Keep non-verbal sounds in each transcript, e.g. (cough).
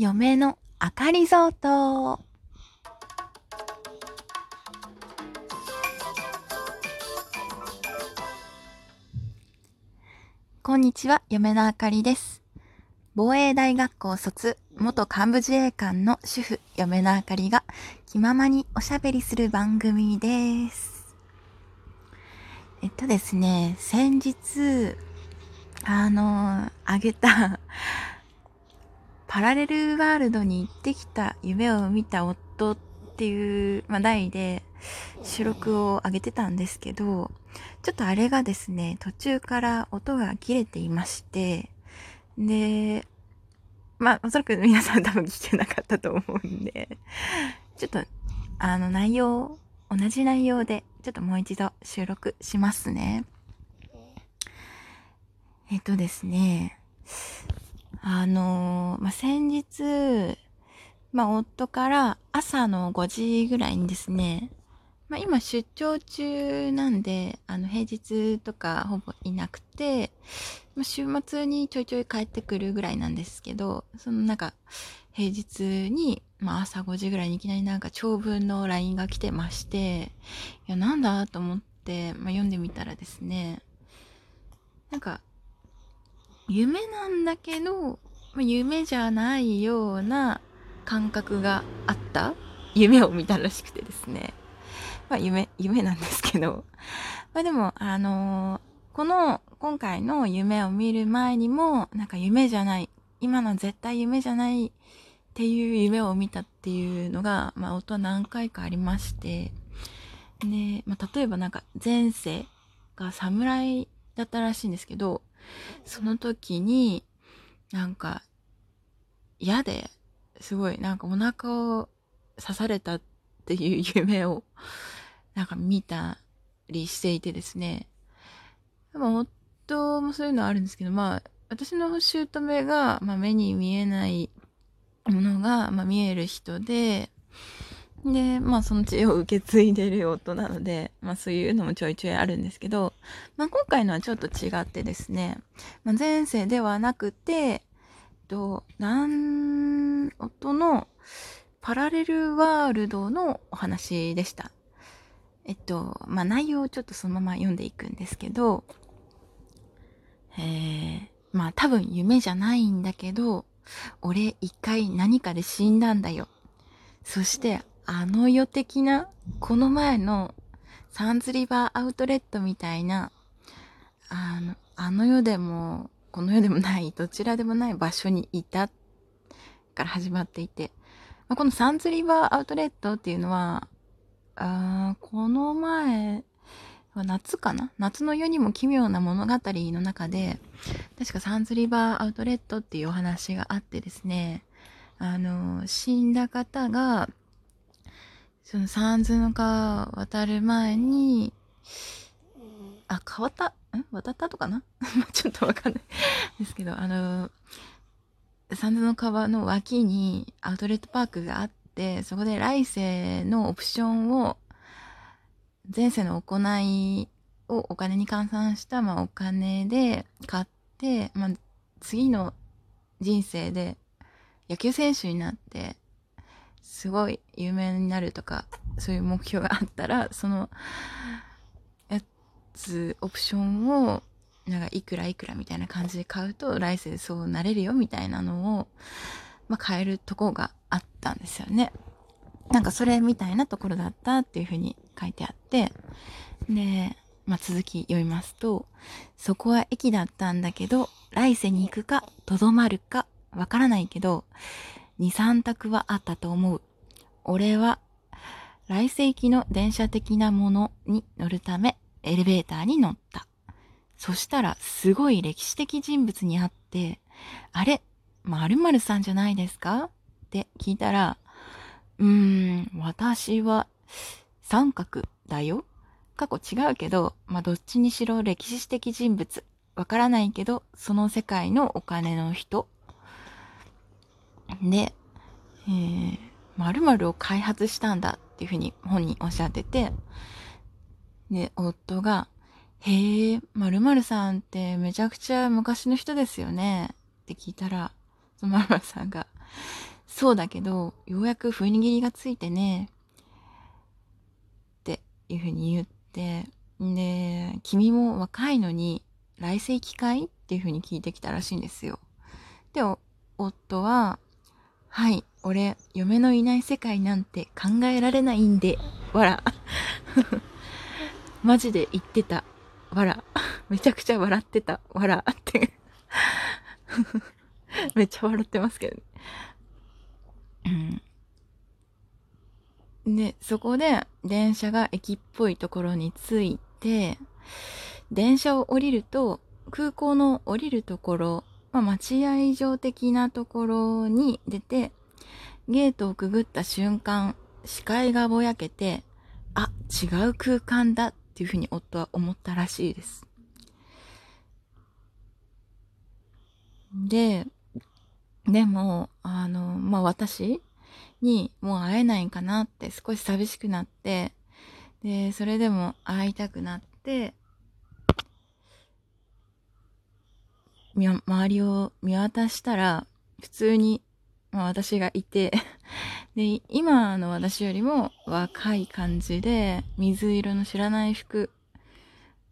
嫁のあかりぞーと。こんにちは、嫁のあかりです。防衛大学校卒、元幹部自衛官の主婦、嫁のあかりが気ままにおしゃべりする番組です。えっとですね、先日、あの、あげた、パラレルワールドに行ってきた夢を見た夫っていう、まあ、題で収録を上げてたんですけど、ちょっとあれがですね、途中から音が切れていまして、で、まあ、おそらく皆さん多分聞けなかったと思うんで、ちょっと、あの内容、同じ内容で、ちょっともう一度収録しますね。えっとですね、あのーまあ、先日、まあ、夫から朝の5時ぐらいにですね、まあ、今出張中なんで、あの、平日とかほぼいなくて、まあ、週末にちょいちょい帰ってくるぐらいなんですけど、そのなんか、平日に、まあ、朝5時ぐらいにいきなりなんか長文の LINE が来てまして、いや、なんだと思って、まあ、読んでみたらですね、なんか、夢なんだけど、ま夢じゃないような感覚があった夢を見たらしくてですね。まあ夢、夢なんですけど。まあでも、あのーこの、今回の夢を見る前にも、なんか夢じゃない、今の絶対夢じゃないっていう夢を見たっていうのが、まあ音何回かありまして、で、まあ例えばなんか前世が侍だったらしいんですけど、その時に、なんか、嫌で、すごい、なんかお腹を刺されたっていう夢を、(laughs) なんか見たりしていてですね。まあ、夫もそういうのはあるんですけど、まあ、私の姑が、まあ、目に見えないものが、まあ、見える人で、で、まあ、その知恵を受け継いでる夫なので、まあ、そういうのもちょいちょいあるんですけど、まあ、今回のはちょっと違ってですね、まあ、前世ではなくて、えっと、なん、夫のパラレルワールドのお話でした。えっと、まあ、内容をちょっとそのまま読んでいくんですけど、えー、まあ多分夢じゃないんだけど、俺一回何かで死んだんだよ。そして、あの世的な、この前のサンズリバーアウトレットみたいな、あの、あの世でも、この世でもない、どちらでもない場所にいたから始まっていて、まあ、このサンズリバーアウトレットっていうのは、あこの前、夏かな？夏の世にも奇妙な物語の中で、確かサンズリバーアウトレットっていうお話があってですね、あの、死んだ方が、そのサンズの川渡る前に、あ、変わったん？渡ったとかな？(laughs) ちょっとわかんない。ですけど、あの、サンズの川の脇にアウトレットパークがあって、そこで来世のオプションを、前世の行いをお金に換算した、まあ、お金で買って、まあ、次の人生で野球選手になって、すごい有名になるとか、そういう目標があったら、その、やつ、オプションを、なんか、いくらいくらみたいな感じで買うと、来世そうなれるよみたいなのを、まあ、買えるとこがあったんですよね。なんかそれみたいなところだったっていうふうに書いてあって、で、まあ、続き読みますと、そこは駅だったんだけど、来世に行くか、とどまるか、わからないけど、2、3択はあったと思う。俺は、来世行きの電車的なものに乗るため、エレベーターに乗った。そしたら、すごい歴史的人物に会って、あれ、〇〇さんじゃないですか？って聞いたら、うーん、私は三角だよ。過去違うけど、まあ、どっちにしろ歴史的人物。わからないけど、その世界のお金の人。で、えー、〇〇を開発したんだっていうふうに本人おっしゃってて、で、夫が、へえ、〇〇さんってめちゃくちゃ昔の人ですよねって聞いたら、その〇〇さんが、そうだけど、ようやく踏ん切りがついてね、っていうふうに言って、で、君も若いのに来世機会っていうふうに聞いてきたらしいんですよ。で、夫は、はい、俺、嫁のいない世界なんて考えられないんで、わら。(laughs) マジで言ってた。わら。(laughs) めちゃくちゃ笑ってた。わら。って (laughs) めっちゃ笑ってますけどね。うん。で、そこで電車が駅っぽいところに着いて、電車を降りると、空港の降りるところ、まあ、待合場的なところに出て、ゲートをくぐった瞬間、視界がぼやけて、あ、違う空間だっていうふうに夫は思ったらしいです。で、でも、あの、まあ、私にもう会えないんかなって少し寂しくなって、で、それでも会いたくなって、周りを見渡したら、普通に、まあ、私がいて (laughs) で、今の私よりも若い感じで、水色の知らない服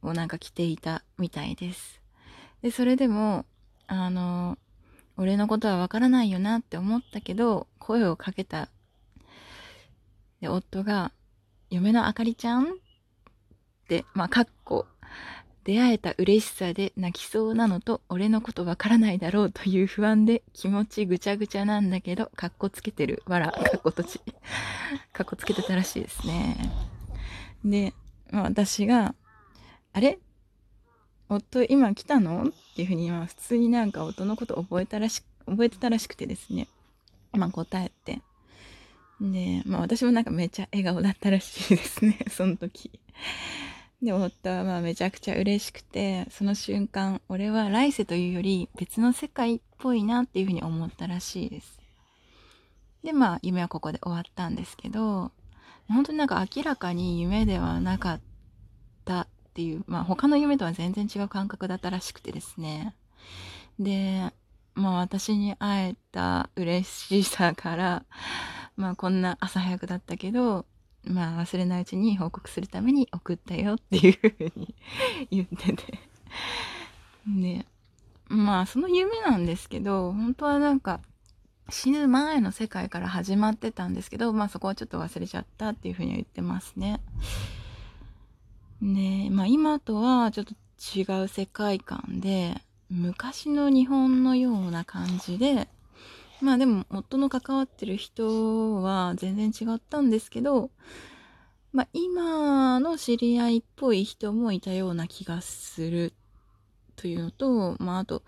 をなんか着ていたみたいです。で、それでも、あの、俺のことはわからないよなって思ったけど、声をかけた。で、夫が、嫁のあかりちゃん？って、まあ、かっこ、出会えた嬉しさで泣きそうなのと、俺のことわからないだろうという不安で気持ちぐちゃぐちゃなんだけど、かっこつけてる。わら、(laughs) かっことち。かっこつけてたらしいですね。で、まあ、私が、あれ？夫今来たの？っていうふうに、まあ普通になんか夫のこと覚えたらし、覚えてたらしくてですね。まあ答えて。で、まあ私もなんかめっちゃ笑顔だったらしいですね、その時。で、夫はまあめちゃくちゃ嬉しくて、その瞬間、俺は来世というより別の世界っぽいなっていうふうに思ったらしいです。で、まあ夢はここで終わったんですけど、本当になんか明らかに夢ではなかったっていう、まあ他の夢とは全然違う感覚だったらしくてですね。で、まあ私に会えた嬉しさから、まあこんな朝早くだったけど、まあ忘れないうちに報告するために送ったよっていうふうに言ってて。(laughs) で、まあその夢なんですけど、本当はなんか死ぬ前の世界から始まってたんですけど、まあそこはちょっと忘れちゃったっていうふうには言ってますね。で、まあ今とはちょっと違う世界観で、昔の日本のような感じで、まあでも夫の関わってる人は全然違ったんですけど、まあ今の知り合いっぽい人もいたような気がするというのと、まああと、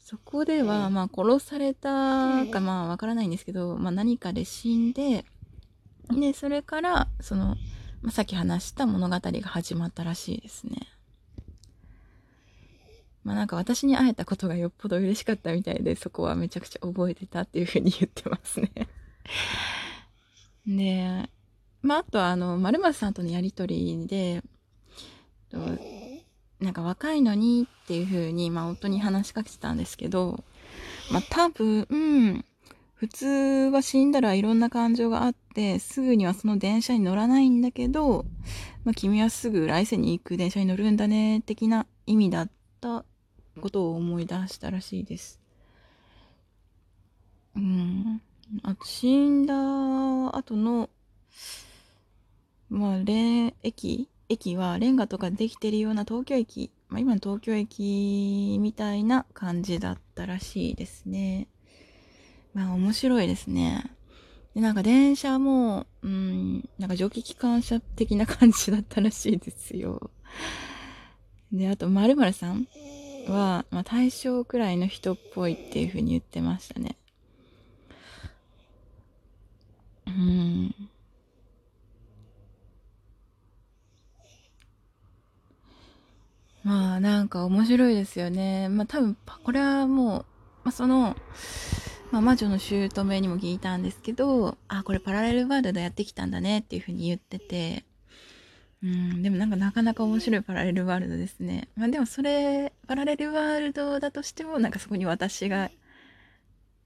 そこではまあ殺されたかまあわからないんですけど、まあ何かで死んで、で、それからそのまあ、さっき話した物語が始まったらしいですね。まあなんか私に会えたことがよっぽど嬉しかったみたいで、そこはめちゃくちゃ覚えてたっていうふうに言ってますね。で、まああとはあの、〇〇さんとのやりとりで、なんか若いのにっていうふうに、まあ夫に話しかけてたんですけど、まあ多分、うん、普通は死んだらいろんな感情があって、すぐにはその電車に乗らないんだけど、まあ、君はすぐ来世に行く電車に乗るんだね、的な意味だったことを思い出したらしいです。うん。あと、死んだ後の、まあ、レ駅駅はレンガとかできてるような東京駅、まあ、今の東京駅みたいな感じだったらしいですね。まあ面白いですね。で、なんか電車も、うん、なんか蒸気機関車的な感じだったらしいですよ。で、あと、まるさんは、まあ大正くらいの人っぽいっていう風に言ってましたね。うん。まあなんか面白いですよね。まあ多分、これはもう、まあその、まあ、魔女の姑にも聞いたんですけど、あ、これパラレルワールドやってきたんだねっていう風に言ってて、うん、でもなんかなかなか面白いパラレルワールドですね。まあでもそれ、パラレルワールドだとしても、なんかそこに私が、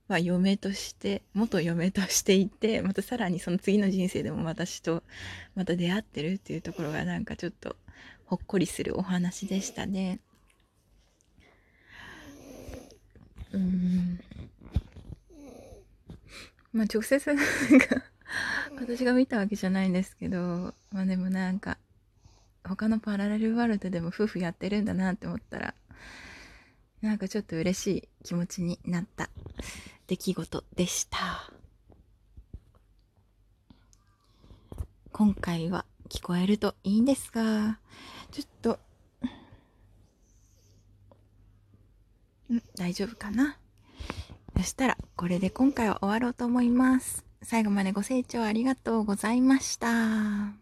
まあ、嫁として、元嫁としていて、またさらにその次の人生でも私とまた出会ってるっていうところがなんかちょっとほっこりするお話でしたね。うん。まあ直接なんか私が見たわけじゃないんですけど、まあでもなんか、他のパラレルワールドでも夫婦やってるんだなって思ったら、なんかちょっと嬉しい気持ちになった出来事でした。今回は聞こえるといいんですが、ちょっと、ん大丈夫かな？そしたら、これで今回は終わろうと思います。最後までご清聴ありがとうございました。